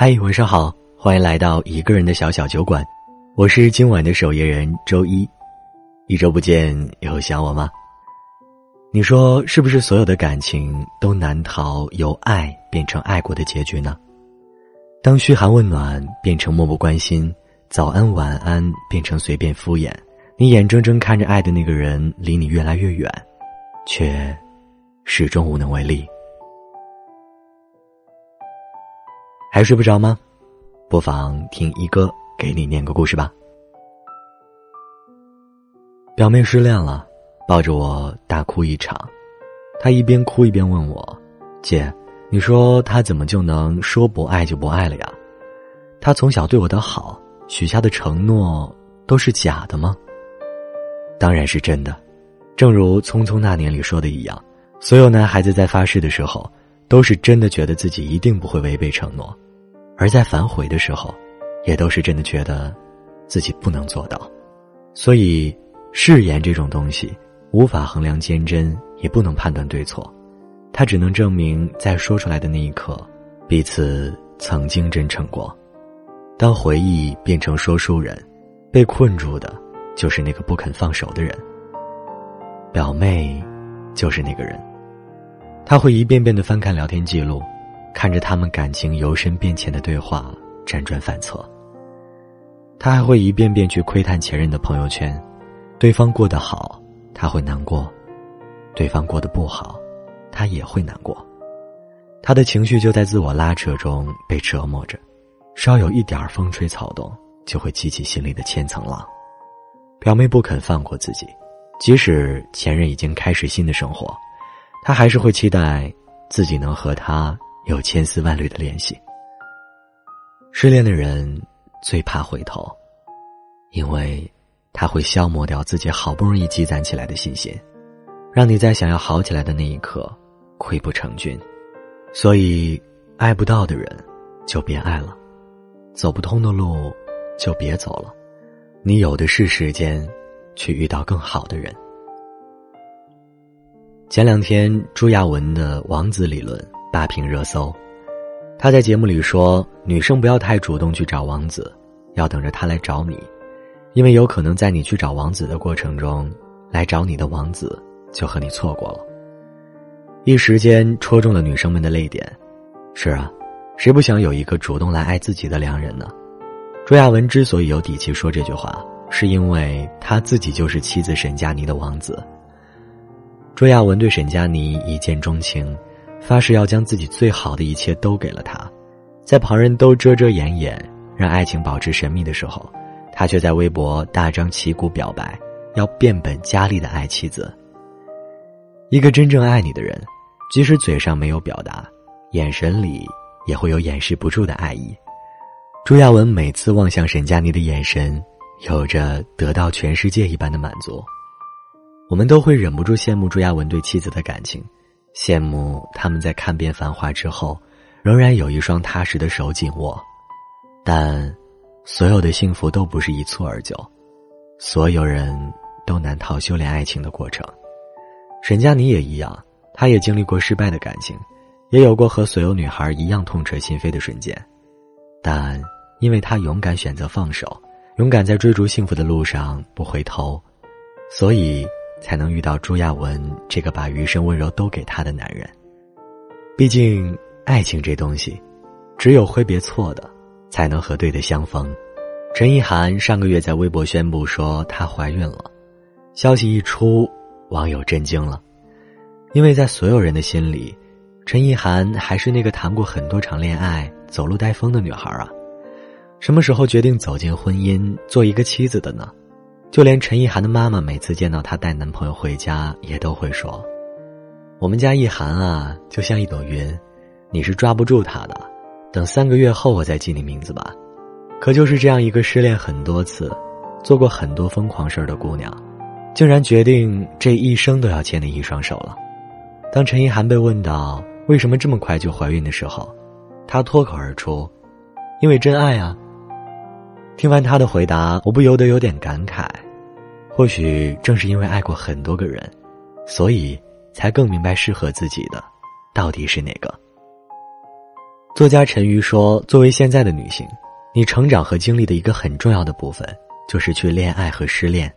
嗨，晚上好，欢迎来到一个人的小小酒馆，我是今晚的守夜人周一。一周不见，有想我吗？你说是不是所有的感情都难逃由爱变成爱过的结局呢？当嘘寒问暖变成漠不关心，早安晚安变成随便敷衍，你眼睁睁看着爱的那个人离你越来越远，却始终无能为力。还睡不着吗？不妨听一哥给你念个故事吧。表妹失恋了，抱着我大哭一场。她一边哭一边问我：“姐，你说他怎么就能说不爱就不爱了呀？他从小对我的好，许下的承诺都是假的吗？”当然是真的。正如《匆匆那年》里说的一样，所有男孩子在发誓的时候。都是真的觉得自己一定不会违背承诺，而在反悔的时候，也都是真的觉得自己不能做到。所以，誓言这种东西无法衡量坚贞，也不能判断对错，它只能证明在说出来的那一刻，彼此曾经真诚过。当回忆变成说书人，被困住的，就是那个不肯放手的人。表妹，就是那个人。他会一遍遍的翻看聊天记录，看着他们感情由深变浅的对话，辗转反侧。他还会一遍遍去窥探前任的朋友圈，对方过得好，他会难过；对方过得不好，他也会难过。他的情绪就在自我拉扯中被折磨着，稍有一点风吹草动，就会激起心里的千层浪。表妹不肯放过自己，即使前任已经开始新的生活。他还是会期待自己能和他有千丝万缕的联系。失恋的人最怕回头，因为他会消磨掉自己好不容易积攒起来的信心，让你在想要好起来的那一刻溃不成军。所以，爱不到的人就别爱了，走不通的路就别走了，你有的是时间去遇到更好的人。前两天，朱亚文的王子理论霸屏热搜。他在节目里说：“女生不要太主动去找王子，要等着他来找你，因为有可能在你去找王子的过程中，来找你的王子就和你错过了。”一时间戳中了女生们的泪点。是啊，谁不想有一个主动来爱自己的良人呢？朱亚文之所以有底气说这句话，是因为他自己就是妻子沈佳妮的王子。朱亚文对沈佳妮一见钟情，发誓要将自己最好的一切都给了她。在旁人都遮遮掩掩，让爱情保持神秘的时候，他却在微博大张旗鼓表白，要变本加厉的爱妻子。一个真正爱你的人，即使嘴上没有表达，眼神里也会有掩饰不住的爱意。朱亚文每次望向沈佳妮的眼神，有着得到全世界一般的满足。我们都会忍不住羡慕朱亚文对妻子的感情，羡慕他们在看遍繁华之后，仍然有一双踏实的手紧握。但，所有的幸福都不是一蹴而就，所有人都难逃修炼爱情的过程。沈佳妮也一样，她也经历过失败的感情，也有过和所有女孩一样痛彻心扉的瞬间，但因为她勇敢选择放手，勇敢在追逐幸福的路上不回头，所以。才能遇到朱亚文这个把余生温柔都给他的男人。毕竟，爱情这东西，只有挥别错的，才能和对的相逢。陈意涵上个月在微博宣布说她怀孕了，消息一出，网友震惊了，因为在所有人的心里，陈意涵还是那个谈过很多场恋爱、走路带风的女孩啊。什么时候决定走进婚姻，做一个妻子的呢？就连陈意涵的妈妈每次见到她带男朋友回家，也都会说：“我们家意涵啊，就像一朵云，你是抓不住她的。等三个月后我再记你名字吧。”可就是这样一个失恋很多次、做过很多疯狂事儿的姑娘，竟然决定这一生都要牵你一双手了。当陈意涵被问到为什么这么快就怀孕的时候，她脱口而出：“因为真爱啊。”听完他的回答，我不由得有点感慨。或许正是因为爱过很多个人，所以才更明白适合自己的到底是哪个。作家陈瑜说：“作为现在的女性，你成长和经历的一个很重要的部分，就是去恋爱和失恋。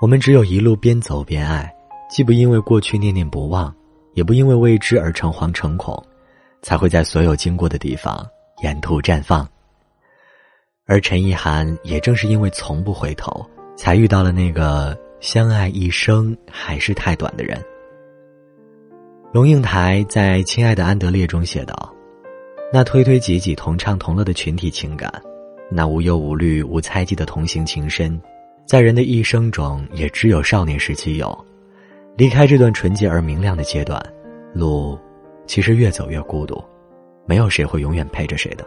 我们只有一路边走边爱，既不因为过去念念不忘，也不因为未知而诚惶诚恐，才会在所有经过的地方沿途绽放。而陈意涵也正是因为从不回头，才遇到了那个相爱一生还是太短的人。”龙应台在《亲爱的安德烈》中写道。那推推挤挤、同唱同乐的群体情感，那无忧无虑、无猜忌的同行情深，在人的一生中也只有少年时期有。离开这段纯洁而明亮的阶段，路其实越走越孤独，没有谁会永远陪着谁的。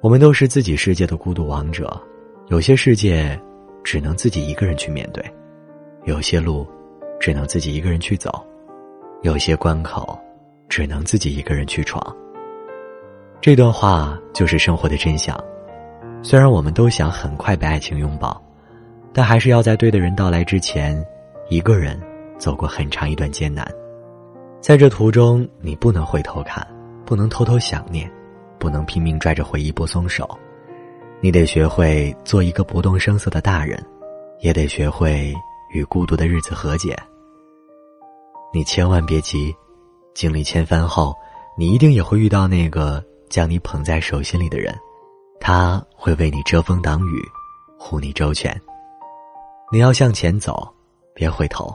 我们都是自己世界的孤独王者，有些世界只能自己一个人去面对，有些路只能自己一个人去走，有些关口只能自己一个人去闯。这段话就是生活的真相。虽然我们都想很快被爱情拥抱，但还是要在对的人到来之前，一个人走过很长一段艰难。在这途中，你不能回头看，不能偷偷想念，不能拼命拽着回忆不松手。你得学会做一个不动声色的大人，也得学会与孤独的日子和解。你千万别急，经历千帆后，你一定也会遇到那个。将你捧在手心里的人，他会为你遮风挡雨，护你周全。你要向前走，别回头，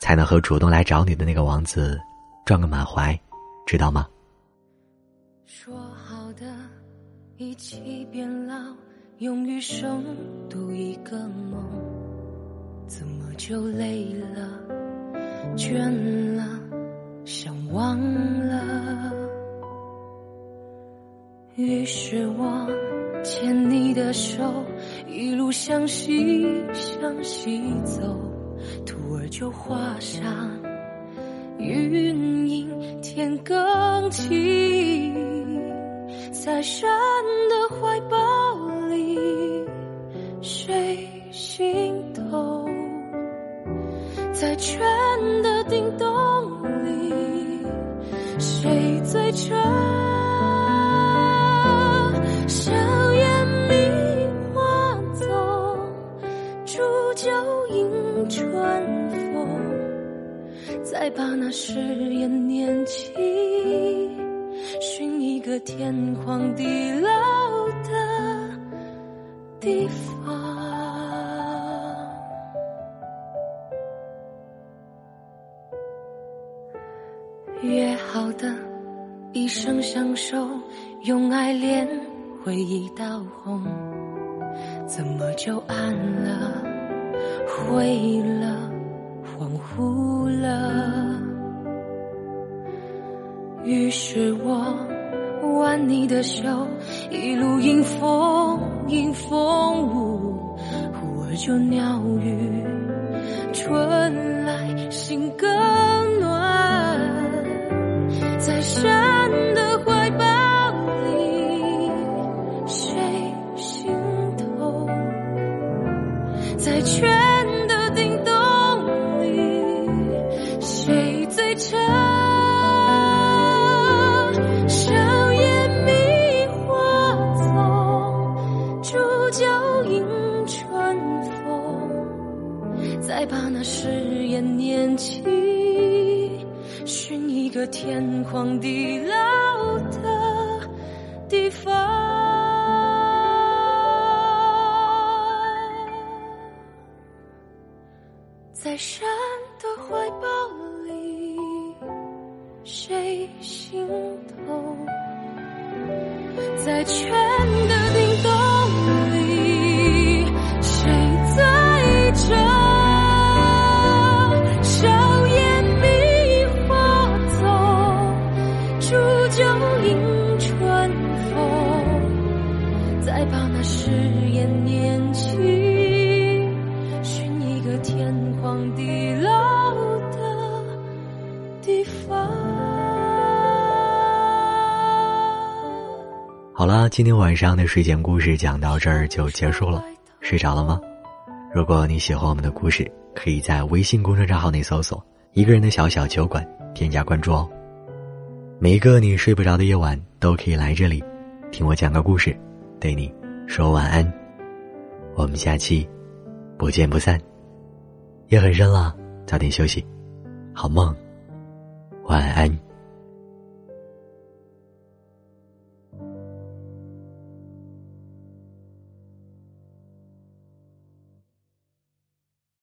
才能和主动来找你的那个王子撞个满怀，知道吗？说一起变老，用余生赌一个梦，怎么就累了，倦了，想忘了？于是我牵你的手，一路向西向西走，徒儿就画上云影天更晴，在神的怀抱里，谁心痛？在泉的叮咚里，谁醉着？硝烟迷花丛，煮酒迎春风，再把那时。地老的地方。约好的一生相守，用爱恋回忆到红，怎么就暗了，灰了？恍惚了，于是我挽你的手，一路迎风迎风舞，忽而就鸟语，春来新歌。天荒地老的地方，在山的怀抱里，谁心痛？在圈的好啦今天晚上的睡前故事讲到这儿就结束了。睡着了吗？如果你喜欢我们的故事可以在微信公众账号内搜索一个人的小小酒馆添加关注哦。每一个你睡不着的夜晚都可以来这里听我讲个故事对你说晚安。我们下期不见不散。夜很深了早点休息。好梦晚安。